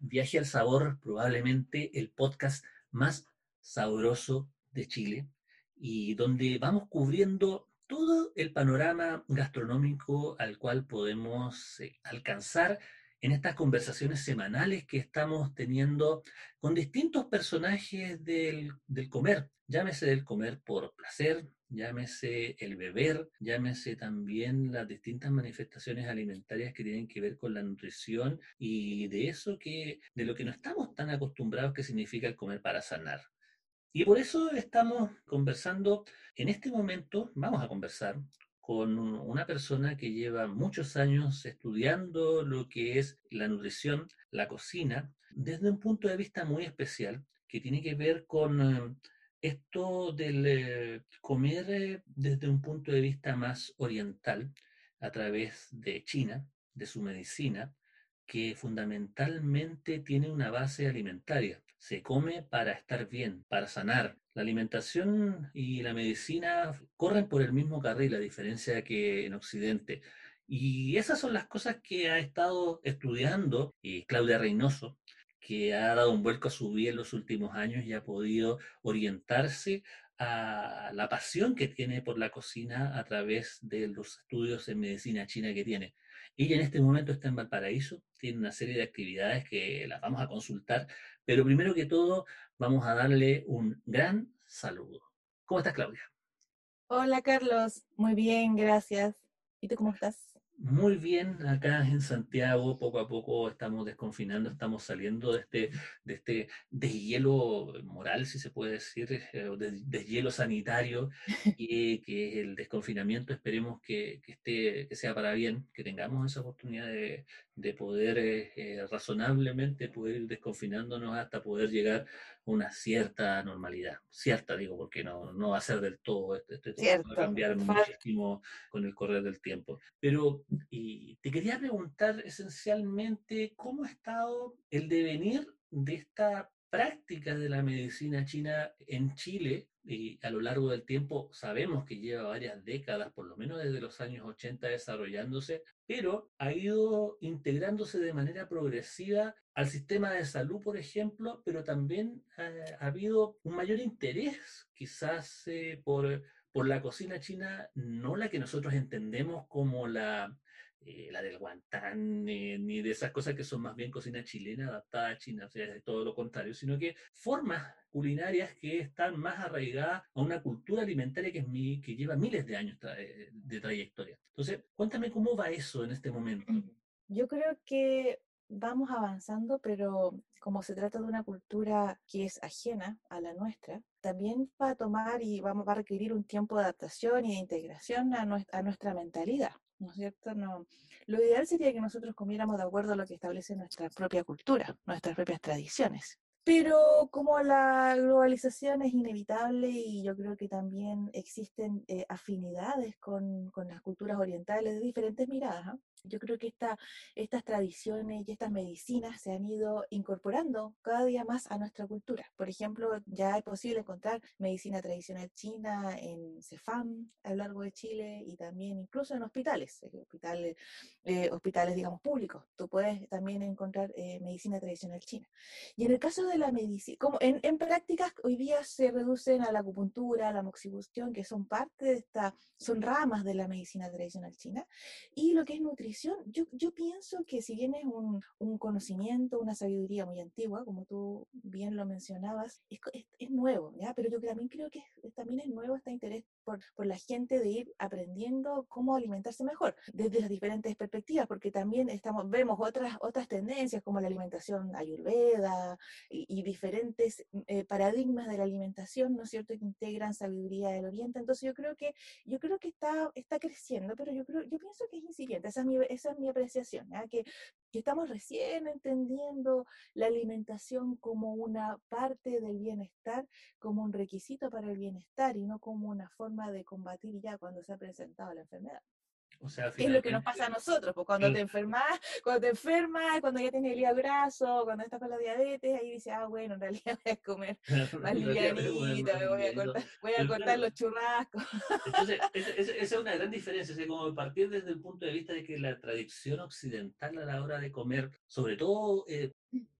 Viaje al Sabor, probablemente el podcast más sabroso de Chile y donde vamos cubriendo todo el panorama gastronómico al cual podemos eh, alcanzar en estas conversaciones semanales que estamos teniendo con distintos personajes del, del comer, llámese del comer por placer, llámese el beber, llámese también las distintas manifestaciones alimentarias que tienen que ver con la nutrición y de eso que, de lo que no estamos tan acostumbrados que significa el comer para sanar. Y por eso estamos conversando, en este momento vamos a conversar con una persona que lleva muchos años estudiando lo que es la nutrición, la cocina, desde un punto de vista muy especial, que tiene que ver con eh, esto del eh, comer eh, desde un punto de vista más oriental, a través de China, de su medicina, que fundamentalmente tiene una base alimentaria. Se come para estar bien, para sanar. La alimentación y la medicina corren por el mismo carril, a diferencia que en Occidente. Y esas son las cosas que ha estado estudiando y Claudia Reynoso, que ha dado un vuelco a su vida en los últimos años y ha podido orientarse a la pasión que tiene por la cocina a través de los estudios en medicina china que tiene. Ella en este momento está en Valparaíso, tiene una serie de actividades que las vamos a consultar, pero primero que todo vamos a darle un gran saludo. ¿Cómo estás, Claudia? Hola, Carlos. Muy bien, gracias. ¿Y tú cómo estás? Muy bien acá en Santiago, poco a poco estamos desconfinando, estamos saliendo de este, de este deshielo moral, si se puede decir, eh, de deshielo sanitario, y que el desconfinamiento. Esperemos que, que, esté, que sea para bien, que tengamos esa oportunidad de, de poder eh, eh, razonablemente poder ir desconfinándonos hasta poder llegar una cierta normalidad. Cierta, digo, porque no, no va a ser del todo, este, este va a cambiar muchísimo con el correr del tiempo. Pero y te quería preguntar esencialmente cómo ha estado el devenir de esta práctica de la medicina china en Chile y a lo largo del tiempo sabemos que lleva varias décadas, por lo menos desde los años 80 desarrollándose, pero ha ido integrándose de manera progresiva al sistema de salud, por ejemplo, pero también ha, habido un mayor interés quizás eh, por, por la cocina china, no la que nosotros entendemos como la, eh, la del guantán, ni de esas cosas que son más bien cocina chilena adaptada a China, o sea, de todo lo contrario, sino que formas culinarias que están más arraigadas a una cultura alimentaria que, es mi, que lleva miles de años eh, de trayectoria. Entonces, cuéntame cómo va eso en este momento. Yo creo que vamos avanzando, pero como se trata de una cultura que es ajena a la nuestra, también va a tomar y vamos, va a requerir un tiempo de adaptación y de integración a a nuestra mentalidad. ¿no es cierto? No. Lo ideal sería que nosotros comiéramos de acuerdo a lo que establece nuestra propia cultura, nuestras propias tradiciones. Pero como la globalización es inevitable y yo creo que también existen eh, afinidades con, con, las culturas orientales de diferentes miradas, ¿ah? Yo creo que esta, estas tradiciones y estas medicinas se han ido incorporando cada día más a nuestra cultura. Por ejemplo, ya es posible encontrar medicina tradicional china en Cefam a lo largo de Chile y también incluso en hospitales, eh, hospitales, eh, hospitales digamos, públicos. Tú puedes también encontrar eh, medicina tradicional china. Y en el caso de la medicina, como en, en, prácticas hoy día se reducen a la acupuntura, a la moxibustión, que son parte de esta, son ramas de la medicina tradicional china, y lo que es nutrición yo, yo pienso que si bien es un, un, conocimiento, una sabiduría muy antigua, como tú bien lo mencionabas, es, es, nuevo, ¿ya? Pero yo también creo que también es nuevo este interés por, la gente de ir aprendiendo cómo alimentarse mejor, desde las diferentes perspectivas, porque también estamos, vemos otras, otras tendencias como la alimentación ayurveda y, diferentes eh, paradigmas de la alimentación, ¿no es cierto?, que integran sabiduría del oriente. Entonces yo creo que, yo creo que está, está creciendo, pero yo, creo, yo pienso que es incipiente. Esa es mi esa es mi apreciación, que, estamos recién entendiendo la alimentación como una parte del bienestar, como un requisito para el bienestar y no como una forma de combatir ya cuando se ha presentado la enfermedad es lo que nos pasa a nosotros, pues cuando te enfermas, cuando te enfermas, cuando ya tienes el hígado graso, cuando estás con la diabetes, ahí dices, ah, bueno, en realidad voy a comer más livianita, me voy a cortar, voy a cortar los churrascos. Entonces, esa, es una gran diferencia, es como partir desde el punto de vista de que la tradición occidental a la hora de comer, sobre todo eh,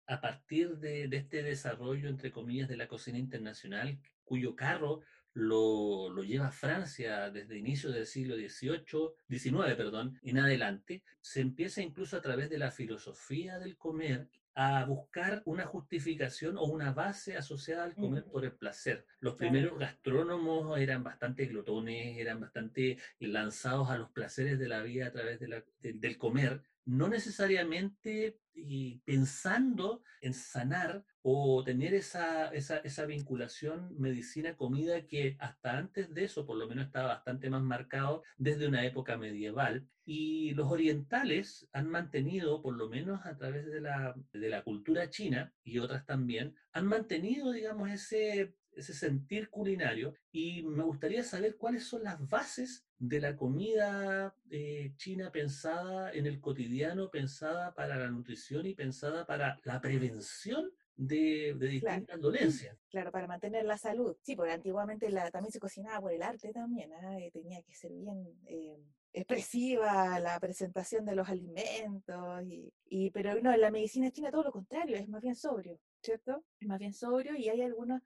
a partir de, de este desarrollo, entre comillas, de la cocina internacional, cuyo carro lo, lo, lleva Francia desde inicios del siglo XVIII, XIX, perdón, en adelante, se empieza incluso a través de la filosofía del comer a buscar una justificación o una base asociada al comer por el placer. Los primeros gastrónomos eran bastante glotones, eran bastante lanzados a los placeres de la vida a través de la, del comer, no necesariamente y pensando en sanar o tener esa, esa, esa vinculación medicina-comida que hasta antes de eso por lo menos estaba bastante más marcado desde una época medieval. Y los orientales han mantenido, por lo menos a través de la, de la cultura china y otras también, han mantenido, digamos, ese, ese sentir culinario y me gustaría saber cuáles son las bases de la comida eh, china pensada en el cotidiano, pensada para la nutrición y pensada para la prevención de, distintas dolencias. Claro, para mantener la salud. Sí, porque antiguamente la, también se cocinaba por el arte también, ¿ah? eh, tenía que ser bien eh, expresiva la presentación de los alimentos, y, y, pero no, en la medicina china todo lo contrario, es más bien sobrio, ¿cierto? Es más bien sobrio y hay algunos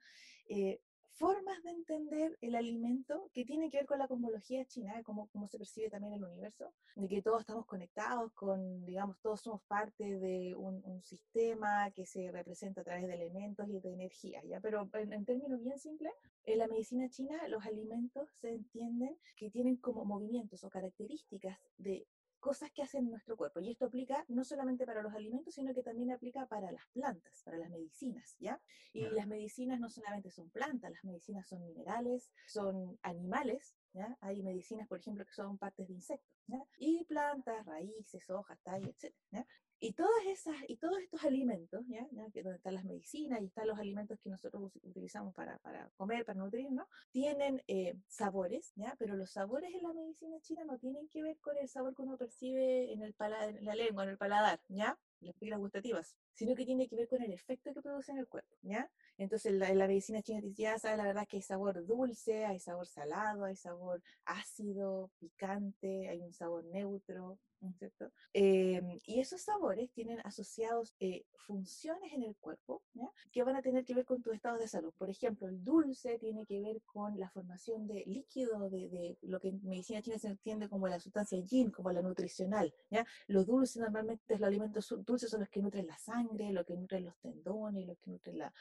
formas de entender el alimento que tienen que ver con la cosmología china, cómo, cómo se percibe también el universo, de que todos estamos conectados con, digamos, todos somos parte de un, sistema que se representa a través de elementos y de energía, ¿ya? Pero en, en términos bien simples, en la medicina china los alimentos se entienden que tienen como movimientos o características de cosas que hacen nuestro cuerpo. Y esto aplica no solamente para los alimentos, sino que también aplica para las plantas, para las medicinas, ¿ya? Y las medicinas no solamente son plantas, las medicinas son minerales, son animales, ¿ya? Hay medicinas, por ejemplo, que son partes de insectos, ¿ya? Y plantas, raíces, hojas, tallos, etc. ¿ya? Y todas esas, y todos estos alimentos, ¿ya? Que donde están las medicinas y están los alimentos que nosotros utilizamos para, para comer, para nutrirnos, tienen eh, sabores, ¿ya? Pero los sabores en la medicina china no tienen que ver con el sabor que uno percibe en, el en la lengua, en el paladar, ¿ya? las pilas gustativas, sino que tiene que ver con el efecto que produce en el cuerpo, ¿ya? Entonces, en la, medicina china ya sabe la verdad que hay sabor dulce, hay sabor salado, hay sabor ácido, picante, hay un sabor neutro, ¿cierto? Em, y esos sabores tienen asociados eh, funciones en el cuerpo ¿ya? que van a tener que ver con tu estado de salud. Por ejemplo, el dulce tiene que ver con la formación de líquido, de, de lo que en medicina china se entiende como la sustancia yin, como la nutricional. ¿ya? Los dulces normalmente, los alimentos dulces son los que nutren la sangre, los que nutren los tendones, los que nutren la,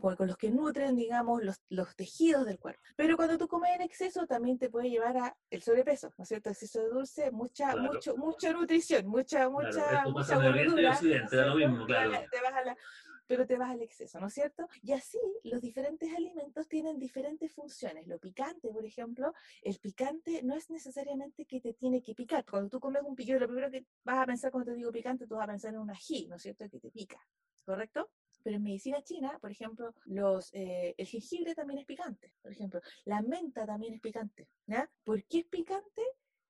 con los que nutren, digamos, los, los, tejidos del cuerpo. Pero cuando tú comes en exceso, también te puede llevar a el sobrepeso, ¿no es cierto? Exceso de dulce, mucha, mucho, mucha nutrición, mucha, mucha, mucha gordura. pero te vas al exceso, ¿no es cierto? Y así los diferentes alimentos tienen diferentes funciones. Lo picante, por ejemplo, el picante no es necesariamente que te tiene que picar. Cuando tú comes un picante, lo primero que vas a pensar cuando te digo picante, tú vas a pensar en un ají, ¿no es cierto? Que te pica, ¿correcto? Pero en medicina china, por ejemplo, los, eh, el jengibre también es picante. Por ejemplo, la menta también es picante. ¿ya? ¿Por qué es picante?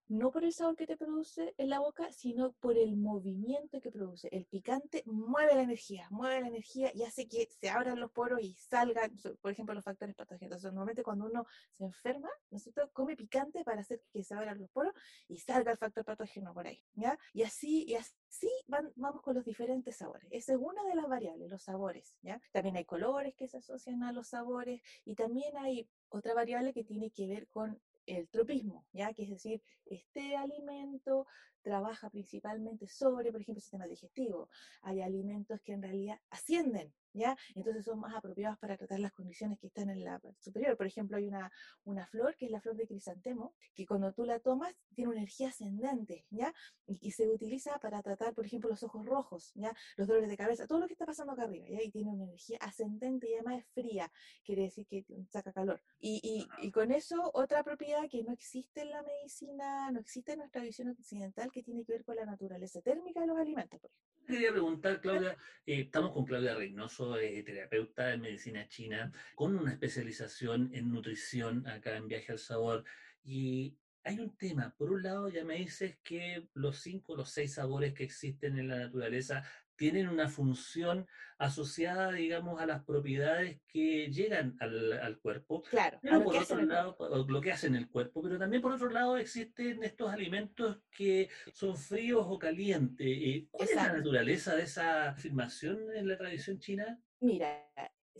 No por el sabor que te produce en la boca, sino por el movimiento que produce. El picante mueve la energía, mueve la energía y hace que se abran los poros y salgan, por ejemplo, los factores patógenos. normalmente cuando uno se enferma, nosotros come picante para hacer que se abran los poros y salga el factor patógeno por ahí, ¿ya? Y así, y así van, vamos con los diferentes sabores. Esa es una de las variables, los sabores. También hay colores que se asocian a los sabores y también hay otra variable que tiene que ver con el tropismo, ¿ya? Que es decir, este alimento trabaja principalmente sobre, por ejemplo, el sistema digestivo. Hay alimentos que en realidad ascienden, ¿ya? Entonces son más apropiados para tratar las condiciones que están en la superior. Por ejemplo, hay una, una flor que es la flor de crisantemo, que cuando tú la tomas tiene una energía ascendente, ¿ya? Y, se utiliza para tratar, por ejemplo, los ojos rojos, ¿ya? Los dolores de cabeza, todo lo que está pasando acá arriba, ¿ya? Y tiene una energía ascendente y además es fría, quiere decir que saca calor. Y, y, y con eso, otra propiedad que no existe en la medicina, no existe en nuestra visión occidental, que tiene que ver con la naturaleza térmica de los alimentos. Por. Quería preguntar, Claudia, eh, estamos con Claudia Reynoso, eh, terapeuta en medicina china, con una especialización en nutrición acá en Viaje al Sabor. Y hay un tema, por un lado ya me dices que los cinco, los seis sabores que existen en la naturaleza tienen una función asociada, digamos, a las propiedades que llegan al, cuerpo. Claro, pero por otro lado, lo que hacen el cuerpo, pero también por otro lado existen estos alimentos que son fríos o calientes. Eh, ¿Cuál es la naturaleza de esa afirmación en la tradición china? Mira,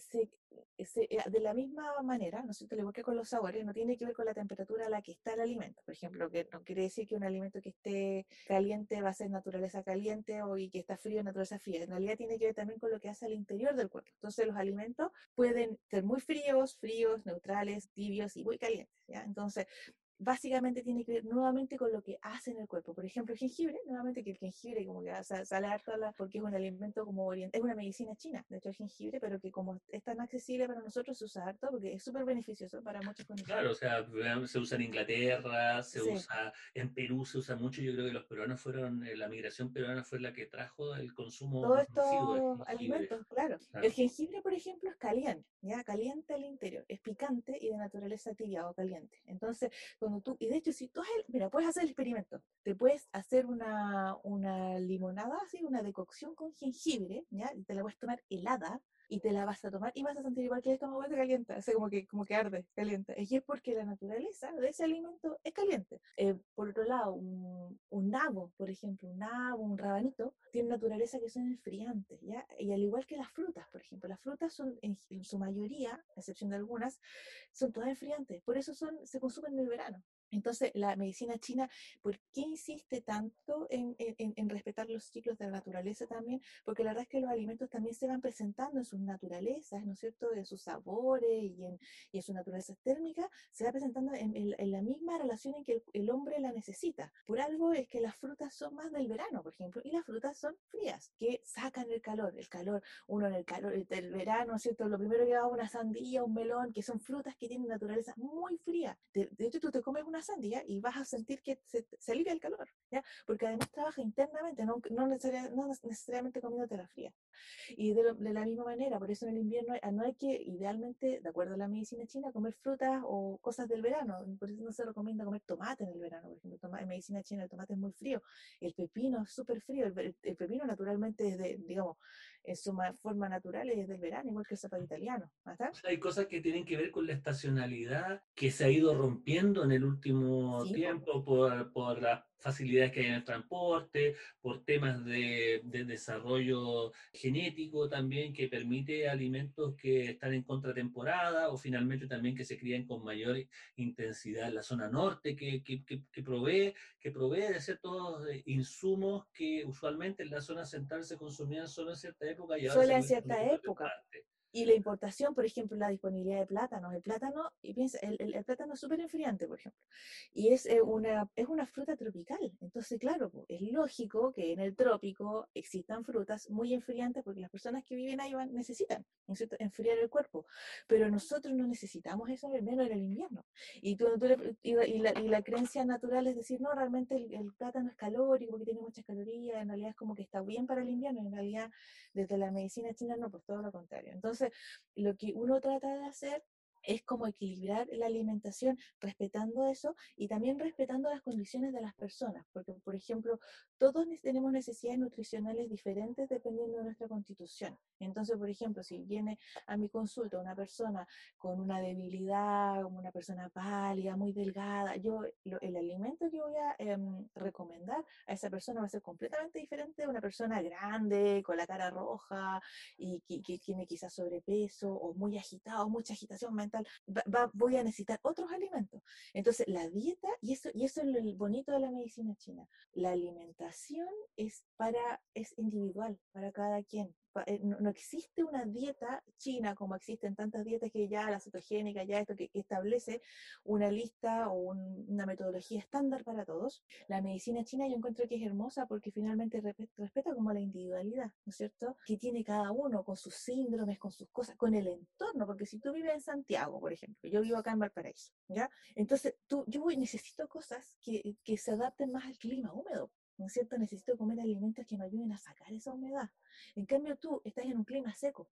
se, eh, de la misma manera, no sé, te lo que con los sabores, no tiene que ver con la temperatura a la que está el alimento. Por ejemplo, que no quiere decir que un alimento que esté caliente va a ser naturaleza caliente o y que está frío naturaleza fría. En realidad tiene que ver también con lo que hace al interior del cuerpo. Entonces los alimentos pueden ser muy fríos, fríos, neutrales, tibios y muy calientes. ¿ya? Entonces básicamente tiene que ver nuevamente con lo que hace en el cuerpo. Por ejemplo, el jengibre, nuevamente que el jengibre como que sale harto la, porque es un alimento como oriental, es una medicina china, de hecho el jengibre, pero que como es tan accesible para nosotros se usa harto porque es súper beneficioso para muchos condiciones. Claro, o sea, se usa en Inglaterra, se usa en Perú, se usa mucho, yo creo que los peruanos fueron, eh, la migración peruana fue la que trajo el consumo Todos estos alimentos, claro. El jengibre, por ejemplo, es caliente, ya, caliente al interior, es picante y de naturaleza tibia o caliente. Entonces, y de hecho, si tú mira, puedes hacer el experimento, te puedes hacer una, una limonada, así, una decocción con jengibre, ¿ya? Y te la puedes tomar helada, y te la vas a tomar y vas a sentir igual que el estómago te calienta, o sea, como que, como que arde, caliente. Y es porque la naturaleza de ese alimento es caliente. Eh, por otro lado, un, un, nabo, por ejemplo, un nabo, un rabanito, tiene naturaleza que son enfriantes, ¿ya? Y al igual que las frutas, por ejemplo, las frutas son en, su mayoría, a excepción de algunas, son todas enfriantes, por eso son, se consumen en el verano. Entonces, la medicina china, ¿por qué insiste tanto en, respetar los ciclos de la naturaleza también? Porque la verdad es que los alimentos también se van presentando en sus naturalezas, ¿no es cierto?, en sus sabores y en, y en su naturaleza térmica, se va presentando en, la misma relación en que el, hombre la necesita. Por algo es que las frutas son más del verano, por ejemplo, y las frutas son frías, que sacan el calor, el calor, uno en el calor del verano, ¿no es cierto?, lo primero que va una sandía, un melón, que son frutas que tienen naturaleza muy fría. De, de hecho, tú te comes una sandía y vas a sentir que se, se alivia el calor, ¿ya? Porque además trabaja internamente, no, no, necesariamente, no necesariamente comiéndote la fría. Y de, la misma manera, por eso en el invierno no hay que, idealmente, de acuerdo a la medicina china, comer frutas o cosas del verano. Por eso no se recomienda comer tomate en el verano, por ejemplo. en medicina china el tomate es muy frío, el pepino es súper frío, el, el, pepino naturalmente es de, digamos, en su forma natural es del verano, igual que el zapato italiano. Hay cosas que tienen que ver con la estacionalidad que se ha ido rompiendo en el último tiempo por, por las facilidades que hay en el transporte, por temas de, de, desarrollo genético también que permite alimentos que están en contratemporada o finalmente también que se crían con mayor intensidad en la zona norte que, que, que, provee, que provee de ciertos eh, insumos que usualmente en la zona central se consumían solo en cierta época y ahora solo en cierta época. Y la importación, por ejemplo, la disponibilidad de plátanos. El plátano, y piensa, el, el, plátano es súper enfriante, por ejemplo. Y es, eh, una, es una fruta tropical. Entonces, claro, es lógico que en el trópico existan frutas muy enfriantes porque las personas que viven ahí van, necesitan enfriar el cuerpo. Pero nosotros no necesitamos eso, al menos en el invierno. Y, tú, y, la, y, la, creencia natural es decir, no, realmente el, el, plátano es calórico porque tiene muchas calorías, en realidad es como que está bien para el invierno. En realidad, desde la medicina china, no, pues todo lo contrario. Entonces, entonces, lo que uno trata de hacer es como equilibrar la alimentación respetando eso y también respetando las condiciones de las personas, porque por ejemplo, todos tenemos necesidades nutricionales diferentes dependiendo de nuestra constitución. Entonces, por ejemplo, si viene a mi consulta una persona con una debilidad, una persona pálida, muy delgada, yo el alimento que voy a em, recomendar a esa persona va a ser completamente diferente de una persona grande, con la cara roja y que, que tiene quizás sobrepeso o muy agitado, mucha agitación mental voy a necesitar otros alimentos. Entonces, la dieta, y eso, y eso es lo bonito de la medicina china, la alimentación es, para, es individual para cada quien. Eh, no, existe una dieta china como existen tantas dietas que ya la cetogénica, ya esto que, establece una lista o una metodología estándar para todos. La medicina china yo encuentro que es hermosa porque finalmente respeta como la individualidad, ¿no es cierto? Que tiene cada uno con sus síndromes, con sus cosas, con el entorno, porque si tú vives en Santiago, por ejemplo, yo vivo acá en Valparaíso, ¿ya? Entonces, tú, yo necesito cosas que, que se adapten más al clima húmedo, ¿no es cierto? Necesito comer alimentos que me ayuden a sacar esa humedad. En cambio, tú estás en un clima seco,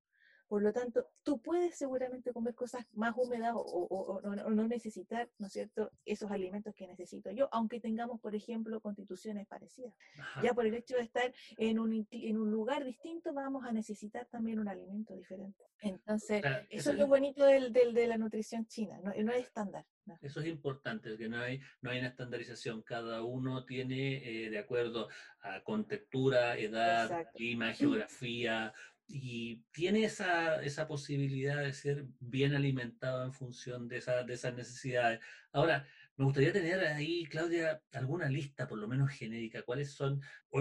por lo tanto, tú puedes seguramente comer cosas más húmedas o, no necesitar, ¿no es cierto?, esos alimentos que necesito yo, aunque tengamos, por ejemplo, constituciones parecidas. Ya por el hecho de estar en un, en un lugar distinto, vamos a necesitar también un alimento diferente. Entonces, eso, es lo bonito del, del, de la nutrición china, no, no hay estándar. Eso es importante, que no hay, no hay una estandarización, cada uno tiene, eh, de acuerdo a contextura, edad, clima, geografía, y tiene esa, esa, posibilidad de ser bien alimentado en función de, esa, de esas necesidades. Ahora, me gustaría tener ahí, Claudia, alguna lista, por lo menos genérica, cuáles son,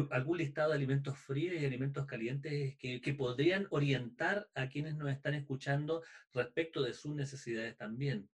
algún listado de alimentos fríos y alimentos calientes que, que podrían orientar a quienes nos están escuchando respecto de sus necesidades también.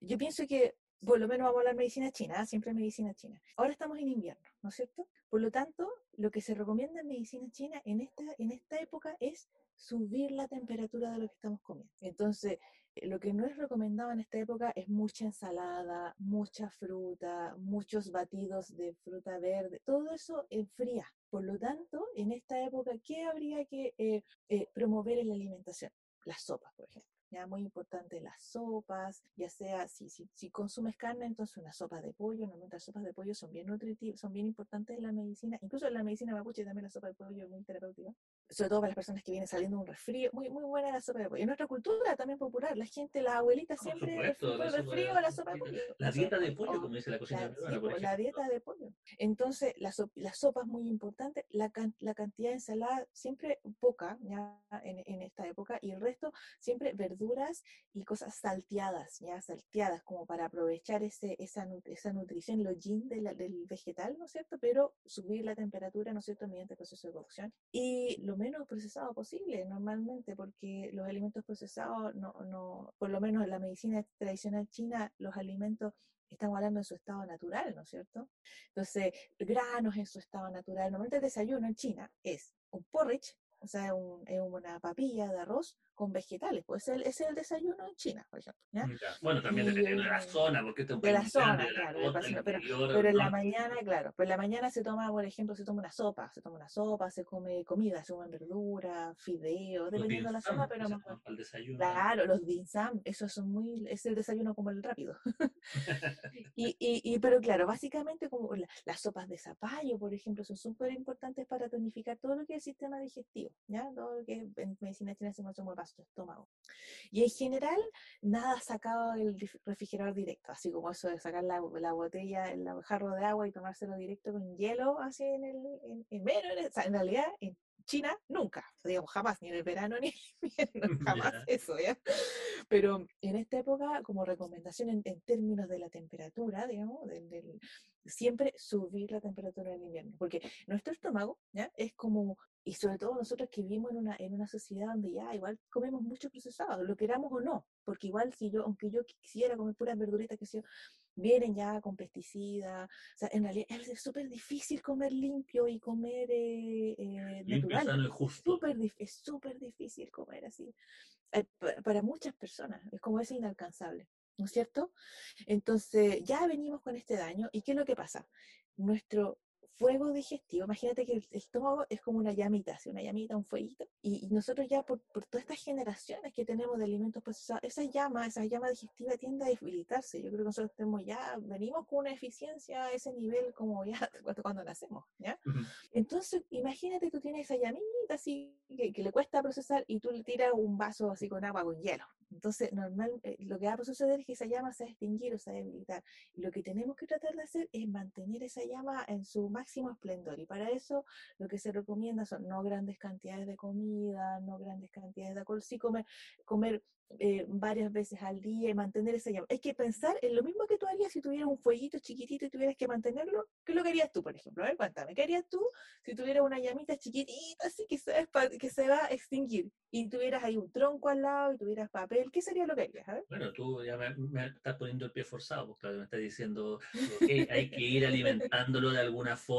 Yo pienso que por lo menos vamos a hablar medicina china, ¿ah? siempre medicina china. Ahora estamos en invierno, ¿no es cierto? Por lo tanto, lo que se recomienda en medicina china en esta, en esta época es subir la temperatura de lo que estamos comiendo. Entonces, eh, lo que no es recomendado en esta época es mucha ensalada, mucha fruta, muchos batidos de fruta verde, todo eso enfría. Por lo tanto, en esta época, ¿qué habría que eh, eh, promover en la alimentación? Las sopas, por ejemplo ya muy importante las sopas, ya sea si, si, si, consumes carne, entonces una sopa de pollo, normalmente las sopas de pollo son bien nutritivas, son bien importantes en la medicina, incluso en la medicina mapuche también la sopa de pollo es muy terapéutica, sobre todo para las personas que vienen saliendo de un resfrío, muy, muy buena la sopa de pollo. En nuestra cultura también popular, la gente, la abuelita siempre supuesto, la resfrío la sopa de pollo. La, dieta de pollo, como dice la cocina la, peruana, por La dieta de pollo. Entonces, la, la sopa es muy importante, la, la cantidad de ensalada siempre poca ya en, en esta época y el resto siempre verduras y cosas salteadas, ya salteadas, como para aprovechar ese, esa, esa nutrición, lo yin del vegetal, ¿no es cierto? Pero subir la temperatura, ¿no es cierto?, mediante el proceso de cocción. Y lo menos procesado posible, normalmente, porque los alimentos procesados, no, no, por lo menos en la medicina tradicional china, los alimentos estamos hablando en su estado natural, ¿no es cierto? Entonces, granos en su estado natural. Normalmente el desayuno en China es un porridge, o sea, un, una papilla de arroz con vegetales. Pues ese es el desayuno en China, por ejemplo. Mm, bueno, también depende de la zona, porque este De la zona, claro. pero, en la mañana, claro, pero en la mañana se toma, por ejemplo, se toma una sopa, se toma una sopa, se come comida, se comen verduras, fideos, dependiendo de la zona, pero más, desayuno. Claro, los dinsam, esos son muy, es el desayuno como el rápido. y, y, y, pero claro, básicamente como las sopas de zapallo, por ejemplo, son súper importantes para tonificar todo lo que es el sistema digestivo, ¿ya? Todo lo que en medicina china se llama su estómago. Y en general, nada sacado del refrigerador directo, así como eso de sacar la, la botella, el jarro de agua y tomárselo directo con hielo, así en el, en, en, en realidad, en China, nunca, digamos, jamás, ni en el verano ni en invierno, jamás eso, ¿ya? Pero en esta época, como recomendación en, términos de la temperatura, digamos, del, siempre subir la temperatura en invierno, porque nuestro estómago, ¿ya? Es como y sobre todo nosotros que vivimos en una, en una sociedad donde ya igual comemos mucho procesado, lo queramos o no, porque igual si yo, aunque yo quisiera comer puras verduritas que se vienen ya con pesticidas, o sea, en realidad es súper difícil comer limpio y comer eh, eh natural. Super, es súper difícil comer así. Eh, para muchas personas, es como es inalcanzable. ¿no es cierto? Entonces, ya venimos con este daño, ¿y qué es lo que pasa? Nuestro fuego digestivo, imagínate que el estómago es como una llamita, así una llamita, un fueguito, y, nosotros ya por, por, todas estas generaciones que tenemos de alimentos procesados, esa llama, esa llama digestiva tiende a debilitarse. Yo creo que nosotros tenemos ya, venimos con una eficiencia a ese nivel como ya cuando, nacemos, ¿ya? Entonces, imagínate tú tienes esa llamita así que, que, le cuesta procesar y tú le tiras un vaso así con agua con hielo. Entonces, normal, eh, lo que va a suceder es que esa llama se va a extinguir o se va a debilitar. Y lo que tenemos que tratar de hacer es mantener esa llama en su máximo esplendor. Y para eso lo que se recomienda son no grandes cantidades de comida, no grandes cantidades de alcohol, sí comer, comer eh, varias veces al día y mantener esa llama. Hay que pensar en lo mismo que tú harías si tuvieras un fueguito chiquitito y tuvieras que mantenerlo. ¿Qué lo harías tú, por ejemplo? A ver, cuéntame, ¿qué harías tú si tuvieras una llamita chiquitita así que que se va a extinguir y tuvieras ahí un tronco al lado y tuvieras papel? ¿Qué sería lo que harías? Bueno, tú ya me, estás poniendo el pie forzado, porque me estás diciendo que hay que ir alimentándolo de alguna forma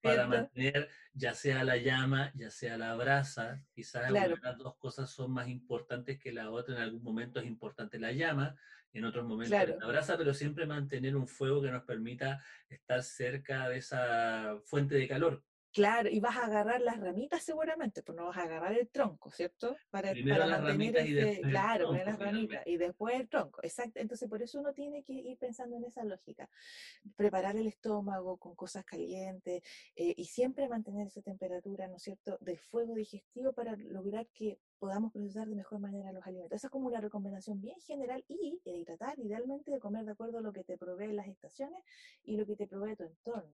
para mantener ya sea la llama, ya sea la brasa. Quizás las dos cosas son más importantes que la otra otra en algún momento es importante la llama, en otros momentos la brasa, pero siempre mantener un fuego que nos permita estar cerca de esa fuente de calor. Claro, y vas a agarrar las ramitas seguramente, pues no vas a agarrar el tronco, ¿cierto? Para, primero las ramitas y después Claro, las ramitas y después el tronco, exacto. Entonces, por eso uno tiene que ir pensando en esa lógica. Preparar el estómago con cosas calientes eh, y siempre mantener esa temperatura, ¿no es cierto?, de fuego digestivo para lograr que podamos procesar de mejor manera los alimentos. Esa es como una recomendación bien general y de tratar idealmente de comer de acuerdo a lo que te provee las estaciones y lo que te provee tu entorno.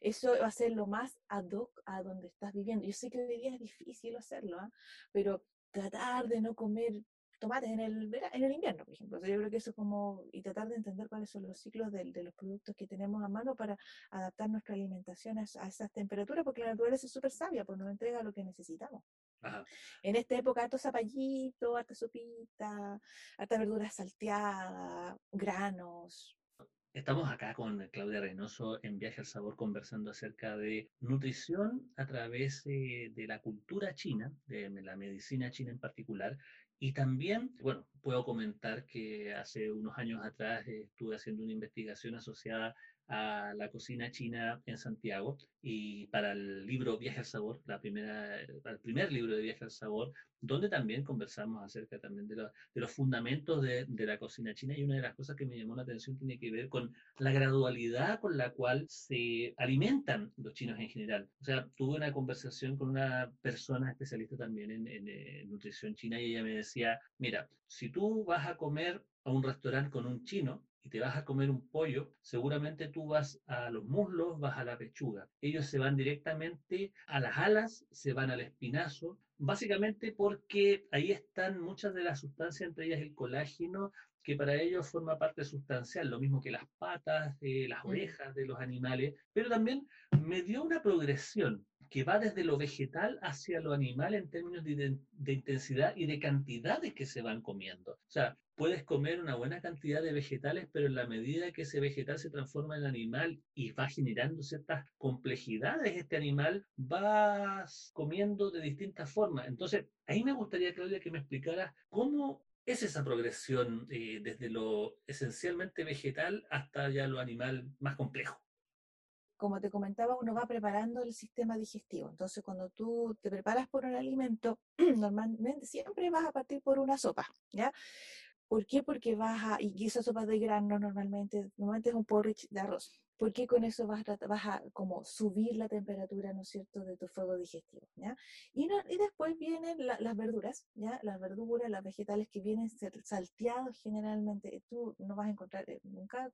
Eso va a ser lo más ad hoc a donde estás viviendo. Yo sé que hoy día es difícil hacerlo, ¿ah? pero tratar de no comer tomates en el, en el invierno, por ejemplo. yo creo que eso es como, y tratar de entender cuáles son los ciclos de, de los productos que tenemos a mano para adaptar nuestra alimentación a, esas temperaturas, porque la naturaleza es súper sabia, pues nos entrega lo que necesitamos. En esta época, harto zapallito, harta sopita, harta verdura salteada, granos. Estamos acá con Claudia Reynoso en Viaje al Sabor conversando acerca de nutrición a través de la cultura china, de la medicina china en particular, y también, bueno, puedo comentar que hace unos años atrás estuve haciendo una investigación asociada a la cocina china en Santiago y para el libro Viaje al Sabor, la primera, el primer libro de Viaje al Sabor, donde también conversamos acerca también de, de los fundamentos de, de, la cocina china y una de las cosas que me llamó la atención tiene que ver con la gradualidad con la cual se alimentan los chinos en general. O sea, tuve una conversación con una persona especialista también en, en, en nutrición china y ella me decía, mira, si tú vas a comer a un restaurante con un chino, y te vas a comer un pollo, seguramente tú vas a los muslos, vas a la pechuga. Ellos se van directamente a las alas, se van al espinazo, básicamente porque ahí están muchas de las sustancias, entre ellas el colágeno, que para ellos forma parte sustancial, lo mismo que las patas, eh, las orejas de los animales, pero también me dio una progresión que va desde lo vegetal hacia lo animal en términos de, intensidad y de cantidades que se van comiendo. O sea, puedes comer una buena cantidad de vegetales, pero en la medida que ese vegetal se transforma en animal y va generando ciertas complejidades, este animal vas comiendo de distintas formas. Entonces, ahí me gustaría, Claudia, que me explicaras cómo es esa progresión eh, desde lo esencialmente vegetal hasta ya lo animal más complejo como te comentaba, uno va preparando el sistema digestivo. Entonces, cuando tú te preparas por un alimento, normalmente siempre vas a partir por una sopa, ¿ya? ¿Por qué? Porque vas a, y esa sopa de grano normalmente, normalmente es un porridge de arroz. ¿Por qué con eso vas a, vas a como subir la temperatura, ¿no es cierto?, de tu fuego digestivo, ¿ya? Y, y después vienen las verduras, ¿ya? Las verduras, las vegetales que vienen salteados generalmente. Tú no vas a encontrar eh, nunca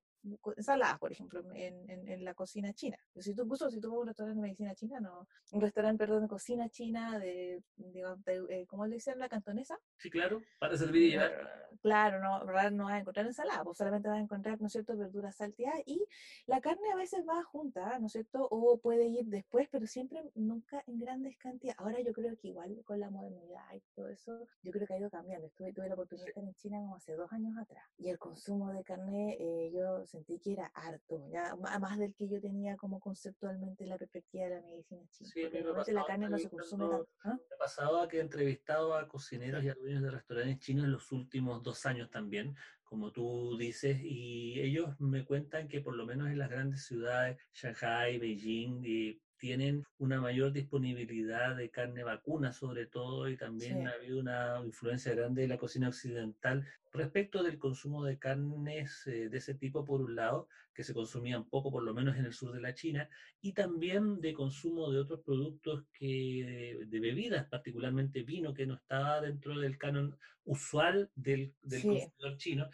ensaladas, por ejemplo, en, en, la cocina china. Si tú puso, si tú vas a un restaurante de medicina china, no, un restaurante, perdón, de cocina china, de, digamos, eh, ¿cómo le dicen? La cantonesa. Sí, claro, para servir y llevar. Claro, no, no vas a encontrar ensalada, pues solamente vas a encontrar, ¿no es cierto?, verduras salteadas y la carne a veces va junta, ¿no es cierto?, o puede ir después, pero siempre, nunca en grandes cantidades. Ahora yo creo que igual con la modernidad y todo eso, yo creo que ha ido cambiando. Estuve, tuve la oportunidad de estar en China como hace dos años atrás y el consumo de carne, eh, yo sentí que era harto, ya más del que yo tenía como conceptualmente la perspectiva de la medicina china. Sí, porque la carne no se consume tanto. ¿ah? Me ha pasado que he entrevistado a cocineros y a dueños de restaurantes chinos en los últimos dos años también, como tú dices, y ellos me cuentan que por lo menos en las grandes ciudades, Shanghai, Beijing, y tienen una mayor disponibilidad de carne vacuna sobre todo y también ha habido una influencia grande de la cocina occidental respecto del consumo de carnes eh, de ese tipo por un lado, que se consumían poco por lo menos en el sur de la China, y también de consumo de otros productos que de bebidas, particularmente vino que no estaba dentro del canon usual del, del consumidor chino.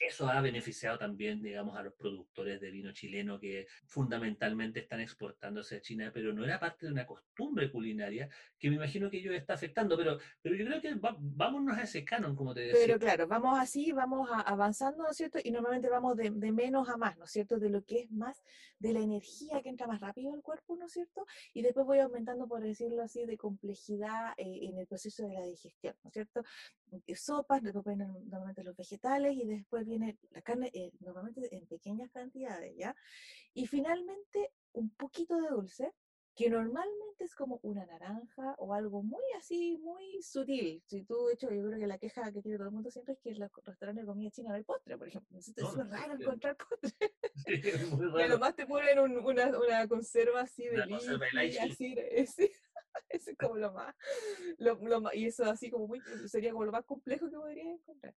Eso ha beneficiado también, digamos, a los productores de vino chileno que fundamentalmente están exportándose a China, pero no era parte de una costumbre culinaria que me imagino que ellos está afectando, pero, pero yo creo que vámonos a ese canon, como te decía. Pero claro, vamos así, vamos avanzando, ¿no es cierto? Y normalmente vamos de, de, menos a más, ¿no es cierto? De lo que es más, de la energía que entra más rápido al cuerpo, ¿no es cierto? Y después voy aumentando, por decirlo así, de complejidad eh, en el proceso de la digestión, ¿no es cierto? sopas, después vienen normalmente los vegetales y después viene la carne, eh, normalmente en pequeñas cantidades, ¿ya? Y finalmente un poquito de dulce, que normalmente es como una naranja o algo muy así, muy sutil. Si tú, de hecho, yo creo que la queja que tiene todo el mundo siempre es que en los restaurantes de comida china no hay postre, por ejemplo. Entonces es raro encontrar postre. Sí, es muy raro. Y además te ponen una, una, conserva así de y así, ese, es como lo más, lo, lo, y eso así como muy, sería como lo más complejo que podrías encontrar.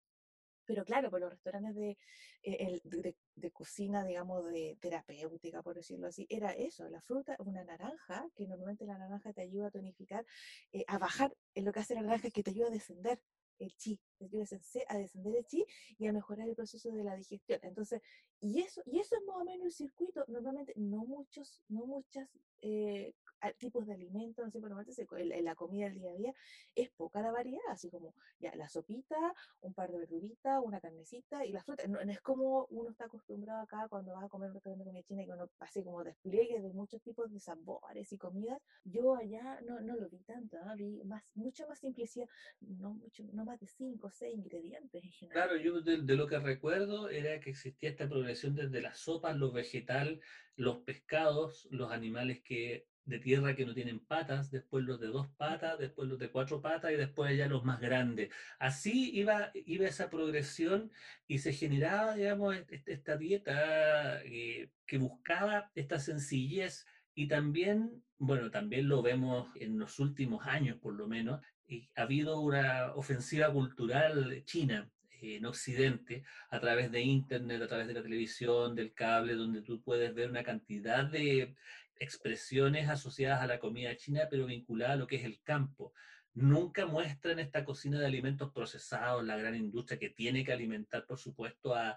Pero claro, por los restaurantes de, eh, de, de, cocina, digamos, de terapéutica, por decirlo así, era eso, la fruta, una naranja, que normalmente la naranja te ayuda a tonificar, eh, a bajar, en lo que hace la naranja es que te ayuda a descender el chi, te ayuda a descender el chi y a mejorar el proceso de la digestión. Entonces, y eso, y eso es más o menos el circuito, normalmente no muchos, no muchas eh, tipos de alimentos, no sé, normalmente en la comida del día a día es poca la variedad, así como ya la sopita, un par de verduritas, una carnecita y la fruta. No, es como uno está acostumbrado acá cuando vas a comer un comida china y uno hace como despliegue de muchos tipos de sabores y comidas. Yo allá no, no lo vi tanto, ¿no? vi más, mucha más simplicidad, no, mucho, no más de cinco o seis ingredientes en general. Claro, yo de, de lo que recuerdo era que existía esta progresión desde las sopas, los vegetales, los pescados, los animales que de tierra que no tienen patas, después los de dos patas, después los de cuatro patas y después ya los más grandes. Así iba, iba esa progresión y se generaba, digamos, esta dieta eh, que buscaba esta sencillez y también, bueno, también lo vemos en los últimos años por lo menos, y ha habido una ofensiva cultural china en Occidente a través de Internet, a través de la televisión, del cable, donde tú puedes ver una cantidad de expresiones asociadas a la comida china, pero vinculadas a lo que es el campo. Nunca muestran esta cocina de alimentos procesados, la gran industria que tiene que alimentar, por supuesto, a,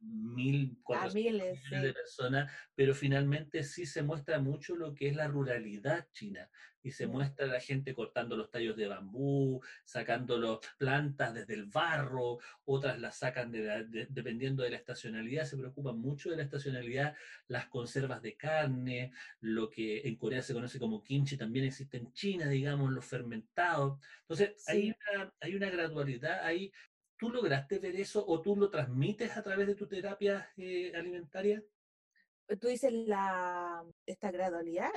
mil, miles de personas, pero finalmente sí se muestra mucho lo que es la ruralidad china y se muestra a la gente cortando los tallos de bambú, sacando las plantas desde el barro, otras las sacan dependiendo de la estacionalidad, se preocupan mucho de la estacionalidad, las conservas de carne, lo que en Corea se conoce como kimchi también existe en China, digamos, los fermentados. Entonces, hay, una, hay una gradualidad ahí. ¿Tú lograste ver eso o tú lo transmites a través de tu terapia eh, alimentaria? Tú dices la esta gradualidad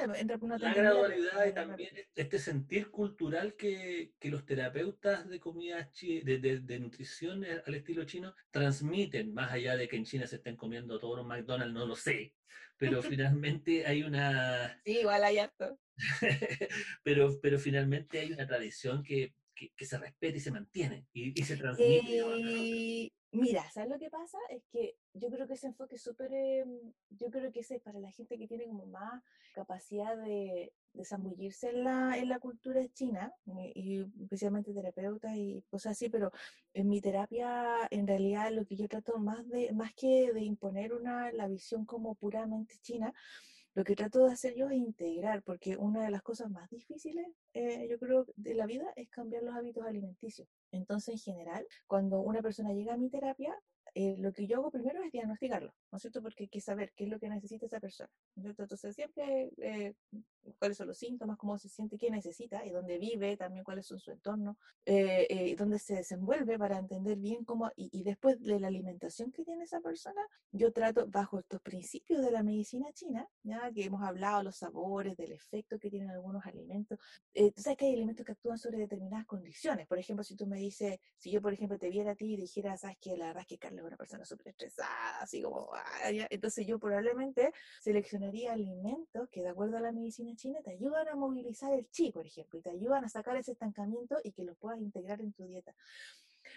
la gradualidad y también este sentir cultural que, que los terapeutas de comida de, de, nutrición al estilo chino transmiten más allá de que en China se estén comiendo todos los McDonald's no lo sé pero finalmente hay una sí igual hay harto. pero pero finalmente hay una tradición que, que, se respeta y se mantiene y, se transmite Mira, ¿sabes lo que pasa? Es que yo creo que ese enfoque es súper, em, yo creo que ese es para la gente que tiene como más capacidad de, de zambullirse en la, en la cultura china, eh, y, especialmente terapeutas y cosas así, pero en mi terapia, en realidad, lo que yo trato más de, más que de imponer una, la visión como puramente china, lo que trato de hacer yo es integrar, porque una de las cosas más difíciles, eh, yo creo, de la vida es cambiar los hábitos alimenticios. Entonces, en general, cuando una persona llega a mi terapia, eh, lo que yo hago primero es diagnosticarlo, ¿no es cierto? Porque hay que saber qué es lo que necesita esa persona, ¿no es cierto? Entonces, siempre eh, cuáles son los síntomas, cómo se siente, qué necesita y dónde vive, también cuáles son su entorno, eh, eh, dónde se desenvuelve para entender bien cómo, y, y, después de la alimentación que tiene esa persona, yo trato bajo estos principios de la medicina china, ya que hemos hablado, los sabores, del efecto que tienen algunos alimentos. Eh, tú sabes que hay alimentos que actúan sobre determinadas condiciones. Por ejemplo, si tú me dices, si yo, por ejemplo, te viera a ti y dijera, sabes que la verdad es que Carla una persona súper estresada, así como, entonces yo probablemente seleccionaría alimentos que de acuerdo a la medicina China te ayudan a movilizar el chi, por ejemplo, y te ayudan a sacar ese estancamiento y que lo puedas integrar en tu dieta.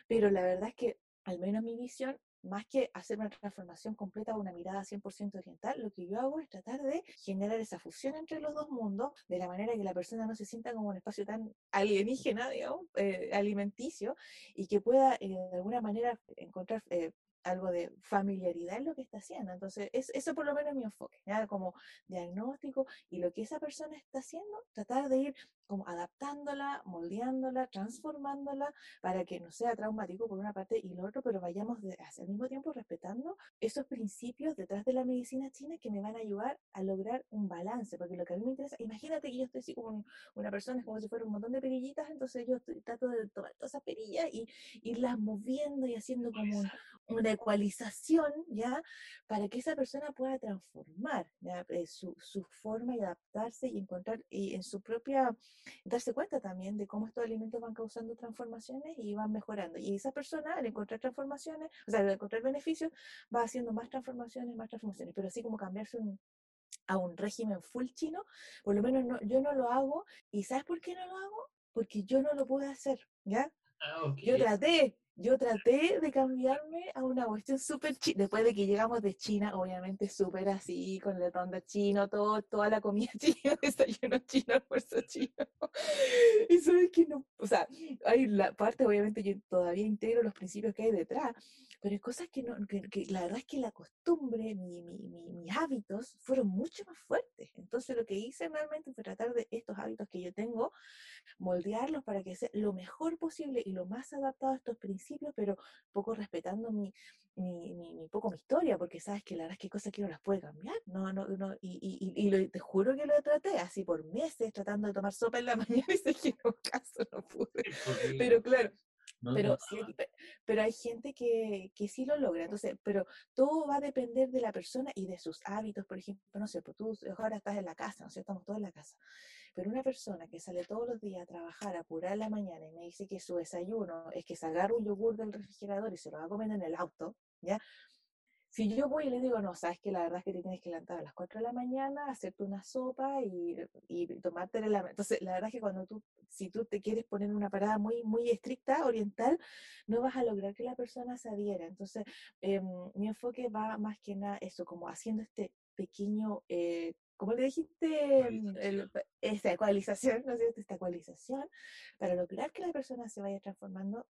Pero la verdad es que, al menos mi visión, más que hacer una transformación completa o una mirada 100% oriental, lo que yo hago es tratar de generar esa fusión entre los dos mundos, de la manera que la persona no se sienta como un espacio tan alienígena, digamos, eh, alimenticio, y que pueda eh, de alguna manera encontrar eh, algo de familiaridad en lo que está haciendo. Entonces, es, eso por lo menos es mi enfoque, ¿ya? como diagnóstico y lo que esa persona está haciendo, tratar de ir como adaptándola, moldeándola, transformándola para que no sea traumático por una parte y lo otro, pero vayamos de, al mismo tiempo respetando esos principios detrás de la medicina china que me van a ayudar a lograr un balance, porque lo que a mí me interesa, imagínate que yo estoy así como una persona, es como si fuera un montón de perillitas, entonces yo trato de tomar todas esas perillas y irlas moviendo y haciendo como un, una ecualización, ¿ya? Para que esa persona pueda transformar ¿ya? Eh, su, su, forma y adaptarse y encontrar y en su propia, darse cuenta también de cómo estos alimentos van causando transformaciones y van mejorando. Y esa persona, al encontrar transformaciones, o sea, al encontrar beneficios, va haciendo más transformaciones, más transformaciones, pero así como cambiarse un, a un régimen full chino, por lo menos no, yo no lo hago. ¿Y sabes por qué no lo hago? Porque yo no lo puedo hacer, ¿ya? Ah, yo traté, yo traté de cambiarme a una cuestión súper china. Después de que llegamos de China, obviamente súper así, con el ronda chino, todo, toda la comida china, desayuno chino, almuerzo chino. Y sabes que no, o sea, hay la parte, obviamente yo todavía integro los principios que hay detrás, pero hay cosas que, no, que, la verdad es que la costumbre, mi, mi, mis hábitos fueron mucho más fuertes. Entonces lo que hice realmente fue tratar de estos hábitos que yo tengo, moldearlos para que sea lo mejor posible y lo más adaptado a estos principios, pero poco respetando mi, mi, mi, poco mi historia, porque sabes que la verdad es que hay cosas que no las puede cambiar. No, no, no, y, y, y te juro que lo traté así por meses, tratando de tomar sopa en la mañana y se que no caso, no pude. Pero claro, pero, pero hay gente que, que, sí lo logra, entonces, pero todo va a depender de la persona y de sus hábitos, por ejemplo, no sé, pues tú ahora estás en la casa, ¿no sé, estamos todos en la casa, pero una persona que sale todos los días a trabajar, a apurar en la mañana y me dice que su desayuno es que se agarra un yogur del refrigerador y se lo va a comer en el auto, ¿ya? Si yo voy y le digo, no, sabes que la verdad es que te tienes que levantar a las 4 de la mañana, hacerte una sopa y, y tomarte la... Entonces, la verdad es que cuando tú, si tú te quieres poner una parada muy, muy estricta, oriental, no vas a lograr que la persona se adhiera. Entonces, em, mi enfoque va más que nada eso, como haciendo este pequeño... Eh, como le dijiste, el, esta ecualización, ¿no es cierto? Esta ecualización, para lograr que la persona se vaya transformando,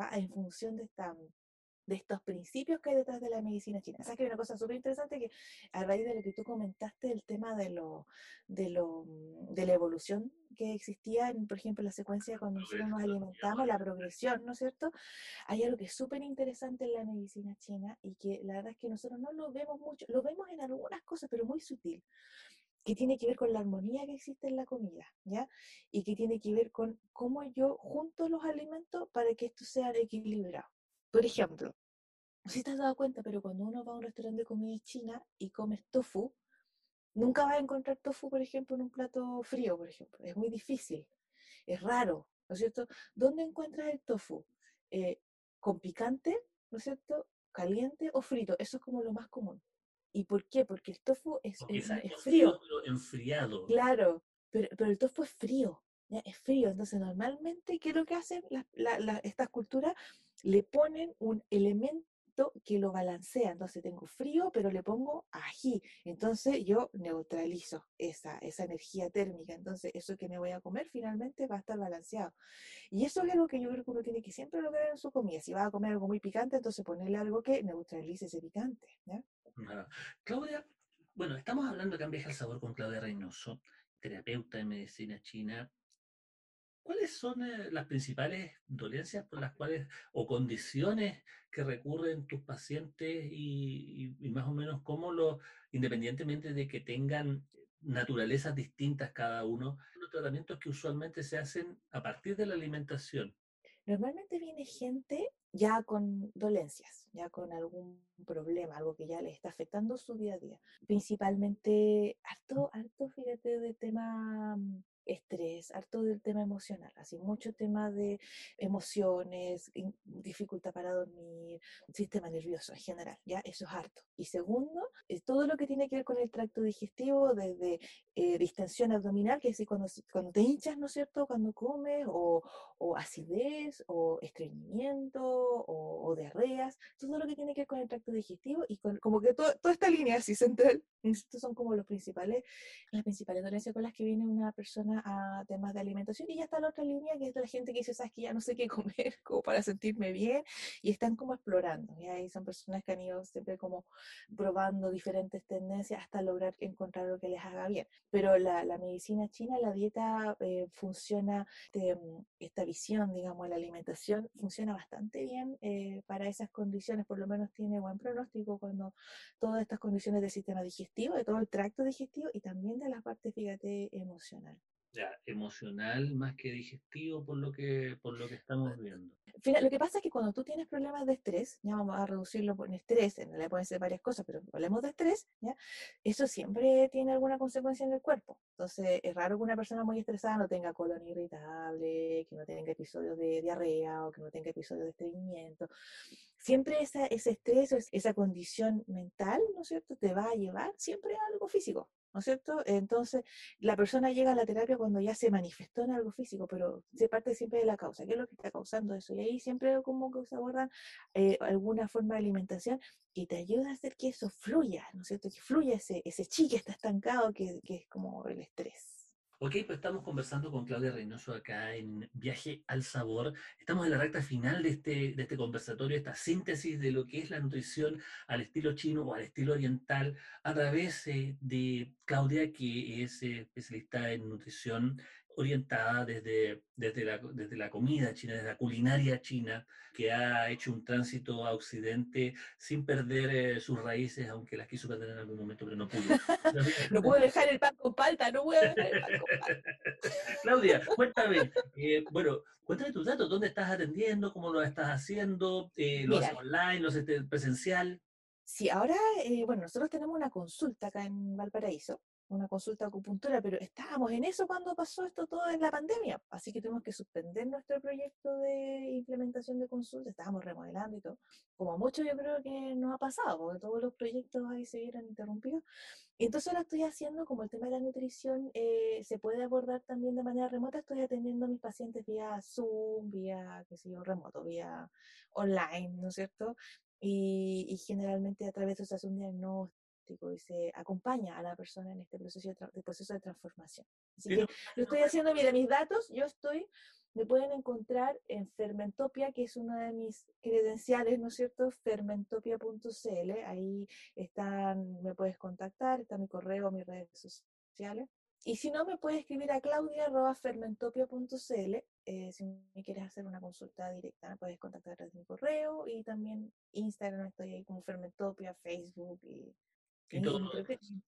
va en función de esta de estos principios que hay detrás de la medicina china. ¿Sabes que hay una cosa súper interesante que a raíz de lo que tú comentaste, el tema de, lo, de, lo, de la evolución que existía, en, por ejemplo, la secuencia cuando nosotros nos alimentamos, la progresión, ¿no es cierto? Hay algo que es súper interesante en la medicina china y que la verdad es que nosotros no lo vemos mucho, lo vemos en algunas cosas, pero muy sutil que tiene que ver con la armonía que existe en la comida, ¿ya? Y que tiene que ver con cómo yo junto los alimentos para que esto sea equilibrado. Por ejemplo, no sé si te has dado cuenta, pero cuando uno va a un restaurante de comida china y comes tofu, nunca vas a encontrar tofu, por ejemplo, en un plato frío, por ejemplo. Es muy difícil, es raro, ¿no es cierto? ¿Dónde encuentras el tofu? Eh, ¿Con picante, ¿no es cierto? ¿Caliente o frito? Eso es como lo más común. ¿Y por qué? Porque el tofu es, frío. Pero enfriado. Claro, pero, pero el tofu es frío es frío. Entonces, normalmente, ¿qué es lo que hacen estas culturas? Le ponen un elemento que lo balancea. Entonces, tengo frío, pero le pongo ají. Entonces, yo neutralizo esa, esa energía térmica. Entonces, eso que me voy a comer finalmente va a estar balanceado. Y eso es algo que yo creo que tiene que siempre lograr en su comida. Si vas a comer algo muy picante, entonces ponerle algo que neutralice ese picante. Claudia, bueno, estamos hablando de Cambia el Sabor con Claudia Reynoso, terapeuta de medicina china, ¿Cuáles son eh, las principales dolencias por las cuales o condiciones que recurren tus pacientes y, más o menos cómo lo, independientemente de que tengan naturalezas distintas cada uno, los tratamientos que usualmente se hacen a partir de la alimentación? Normalmente viene gente ya con dolencias, ya con algún problema, algo que ya le está afectando su día a día. Principalmente, harto, harto, fíjate, de tema mm, estrés, harto del tema emocional, así mucho tema de emociones, dificultad para dormir, sistema nervioso en general, ya eso es harto. Y segundo, es todo lo que tiene que ver con el tracto digestivo, desde eh, distensión abdominal, que es decir, cuando, cuando te hinchas, ¿no es cierto?, cuando comes, o, o acidez, o estreñimiento, o, o, diarreas, todo lo que tiene que ver con el tracto digestivo y con como que toda esta línea así central, estos son como los principales, las principales dolencias con las que viene una persona a temas de alimentación y ya está la otra línea que es la gente que dice, sabes que ya no sé qué comer como para sentirme bien y están como explorando. Y ahí son personas que han ido siempre como probando diferentes tendencias hasta lograr encontrar lo que les haga bien. Pero la, la medicina china, la dieta eh, funciona, esta visión, digamos, la alimentación funciona bastante bien eh, para esas condiciones, por lo menos tiene buen pronóstico cuando todas estas condiciones del sistema digestivo, de todo el tracto digestivo y también de la parte, fíjate, emocional. Ya, emocional más que digestivo por lo que, por lo que estamos viendo. Lo que pasa es que cuando tú tienes problemas de estrés, ya vamos a reducirlo en estrés, en realidad pueden ser varias cosas, pero hablemos de estrés, ¿ya? eso siempre tiene alguna consecuencia en el cuerpo. Entonces, es raro que una persona muy estresada no tenga colon irritable, que no tenga episodios de diarrea o que no tenga episodios de estreñimiento. Siempre esa, ese estrés, esa condición mental, ¿no es cierto?, te va a llevar siempre a algo físico. ¿No es cierto? Entonces, la persona llega a la terapia cuando ya se manifestó en algo físico, pero se parte siempre de la causa, ¿qué es lo que está causando eso? Y ahí siempre como que se abordan eh, alguna forma de alimentación que te ayuda a hacer que eso fluya, ¿no es cierto? Que fluya ese, ese chi que está estancado, que, que es como el estrés. Ok, pues estamos conversando con Claudia Reynoso acá en Viaje al Sabor. Estamos en la recta final de este, de este conversatorio, esta síntesis de lo que es la nutrición al estilo chino o al estilo oriental, a través eh, de Claudia, que es eh, especialista en nutrición orientada desde, desde, la, desde la comida china, desde la culinaria china, que ha hecho un tránsito a Occidente sin perder eh, sus raíces, aunque las quiso perder en algún momento, pero no pudo. no puedo dejar el pan con palta, no puedo dejar el pan con palta. Claudia, cuéntame, eh, bueno, cuéntame tus datos, ¿dónde estás atendiendo? ¿Cómo lo estás haciendo? Eh, ¿Lo haces online? ¿Lo haces presencial? Sí, ahora, bueno, nosotros tenemos una consulta acá en Valparaíso, una consulta de acupuntura, pero estábamos en eso cuando pasó esto todo en la pandemia, así que tuvimos que suspender nuestro proyecto de implementación de consulta, estábamos remodelando y todo. Como mucho yo creo que nos ha pasado, porque todos los proyectos ahí se vieron interrumpidos. Entonces ahora estoy haciendo, como el tema de la nutrición eh, se puede abordar también de manera remota, estoy atendiendo a mis pacientes vía Zoom, vía, qué sé yo, remoto, vía online, ¿no es cierto? Y, y, generalmente a través de eso se hace un diagnóstico y se acompaña a la persona en este proceso de, proceso de transformación. Así que lo estoy haciendo, mira, mis datos, yo estoy, me pueden encontrar en Fermentopia, que es una de mis credenciales, ¿no es cierto? Fermentopia.cl, ahí están, me puedes contactar, está mi correo, mis redes sociales. Y si no, me puedes escribir a claudia.fermentopia.cl. Eh, si me quieres hacer una consulta directa, me puedes contactar a través de mi correo y también Instagram, estoy ahí como Fermentopia, Facebook y y todo.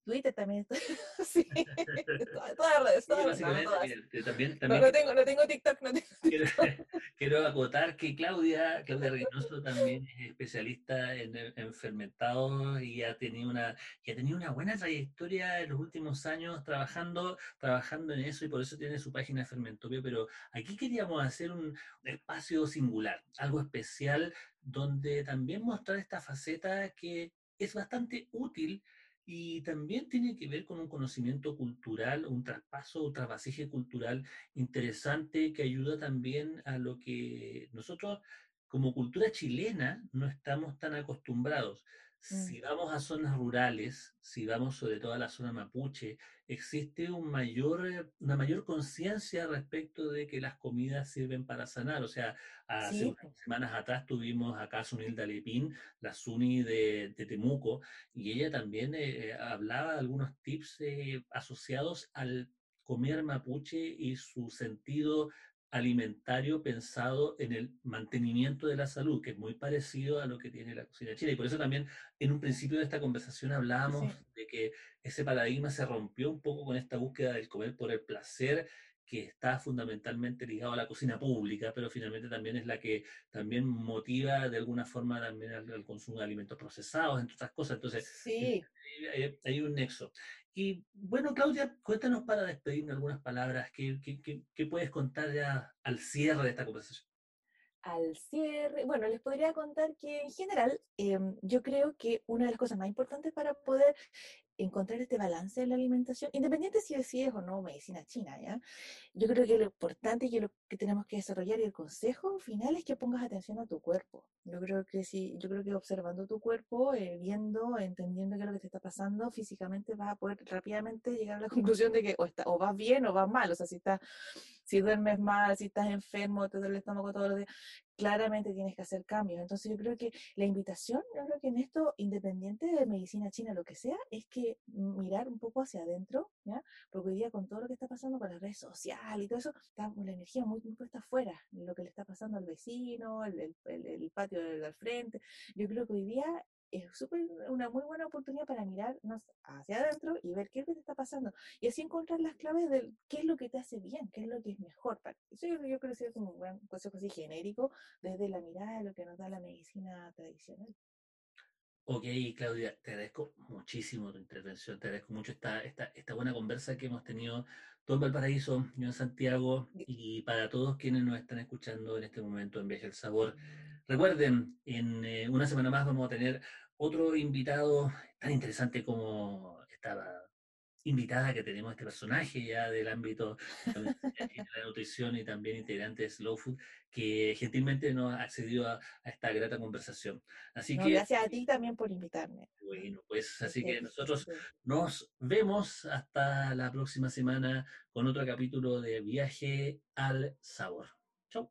Twitter también sí, todas las redes, todas, También, también, no, tengo, no tengo TikTok, no tengo quiero, quiero, acotar que Claudia, Claudia Reynoso también es especialista en, en, fermentados y ha tenido una y ha tenido una buena trayectoria en los últimos años trabajando, trabajando en eso y por eso tiene su página Fermentopio, pero aquí queríamos hacer un espacio singular, algo especial donde también mostrar esta faceta que es bastante útil y también tiene que ver con un conocimiento cultural, un traspaso, un trasvasije cultural interesante que ayuda también a lo que nosotros como cultura chilena no estamos tan acostumbrados. Si mm. vamos a zonas rurales, si vamos sobre todo a la zona mapuche, existe un mayor, eh, una mayor conciencia respecto de que las comidas sirven para sanar. O sea, hace unas semanas atrás tuvimos acá a Sunilda Lepín, la Suni de, Temuco, y ella también eh, eh, hablaba de algunos tips asociados al comer mapuche y su sentido alimentario pensado en el mantenimiento de la salud, que es muy parecido a lo que tiene la cocina china. Y por eso también en un principio de esta conversación hablábamos de que ese paradigma se rompió un poco con esta búsqueda del comer por el placer que está fundamentalmente ligado a la cocina pública, pero finalmente también es la que también motiva de alguna forma también al, consumo de alimentos procesados, entre otras cosas. Entonces, sí. hay, hay, un nexo. Y bueno, Claudia, cuéntanos para despedirme algunas palabras. ¿Qué, qué, puedes contar ya al cierre de esta conversación? Al cierre, bueno, les podría contar que en general em, yo creo que una de las cosas más importantes para poder encontrar este balance en la alimentación, independiente si decides o no medicina china, ¿ya? Yo creo que lo importante y lo que tenemos que desarrollar y el consejo final es que pongas atención a tu cuerpo. Yo creo que sí, yo creo que observando tu cuerpo, eh, viendo, entendiendo qué es lo que te está pasando físicamente, vas a poder rápidamente llegar a la conclusión de que o, está, o vas bien o vas mal, o sea, si estás, si duermes mal, si estás enfermo, te duele el estómago todos los días, claramente tienes que hacer cambios. Entonces yo creo que la invitación, yo creo que en esto, independiente de medicina china, lo que sea, es que mirar un poco hacia adentro, ¿ya? Porque hoy día con todo lo que está pasando con las redes sociales y todo eso, está la energía muy, muy puesta afuera, lo que le está pasando al vecino, el, el, el, patio del, al frente. Yo creo que hoy día es súper una muy buena oportunidad para mirarnos hacia adentro y ver qué es lo que te está pasando. Y así encontrar las claves de qué es lo que te hace bien, qué es lo que es mejor. Para Eso yo, yo creo que es un gran consejo así genérico desde la mirada de lo que nos da la medicina tradicional. Ok, Claudia, te agradezco muchísimo tu intervención, te agradezco mucho esta, esta, esta buena conversa que hemos tenido todo en Valparaíso, yo en Santiago, y para todos quienes nos están escuchando en este momento en Viaje al Sabor. Recuerden, en eh, una semana más vamos a tener otro invitado tan interesante como estaba invitada que tenemos este personaje ya del ámbito de la nutrición y también integrante de Slow Food, que gentilmente nos ha accedido a, esta grata conversación. Así que, gracias a ti también por invitarme. Bueno, pues así que nosotros nos vemos hasta la próxima semana con otro capítulo de Viaje al Sabor. Chau.